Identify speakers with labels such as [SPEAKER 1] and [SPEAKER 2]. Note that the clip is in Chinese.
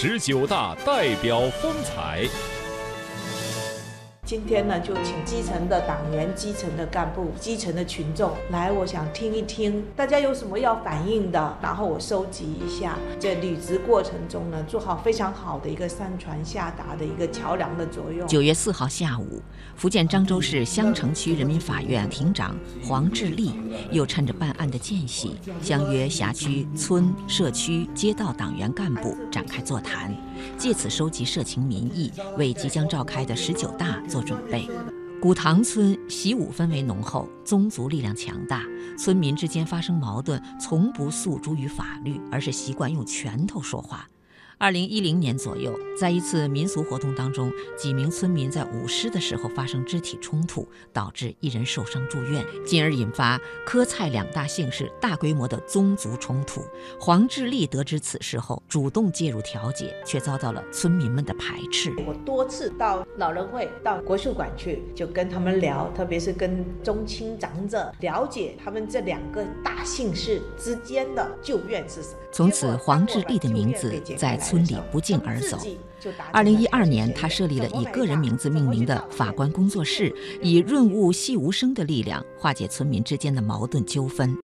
[SPEAKER 1] 十九大代表风采。
[SPEAKER 2] 今天呢，就请基层的党员、基层的干部、基层的群众来，我想听一听大家有什么要反映的，然后我收集一下，在履职过程中呢，做好非常好的一个上传下达的一个桥梁的作用。
[SPEAKER 3] 九月四号下午，福建漳州市香城区人民法院庭长黄志立又趁着办案的间隙，相约辖区村、社区、街道党员干部展开座谈。借此收集社情民意，为即将召开的十九大做准备。古塘村习武氛围浓厚，宗族力量强大，村民之间发生矛盾从不诉诸于法律，而是习惯用拳头说话。二零一零年左右，在一次民俗活动当中，几名村民在舞狮的时候发生肢体冲突，导致一人受伤住院，进而引发柯蔡两大姓氏大规模的宗族冲突。黄志立得知此事后，主动介入调解，却遭到了村民们的排斥。
[SPEAKER 2] 我多次到老人会、到国术馆去，就跟他们聊，特别是跟中青长者了解他们这两个大姓氏之间的旧怨是什么。
[SPEAKER 3] 从此，黄志立的名字在村里不胫而走。二零一二年，他设立了以个人名字命名的法官工作室，以润物细无声的力量化解村民之间的矛盾纠纷。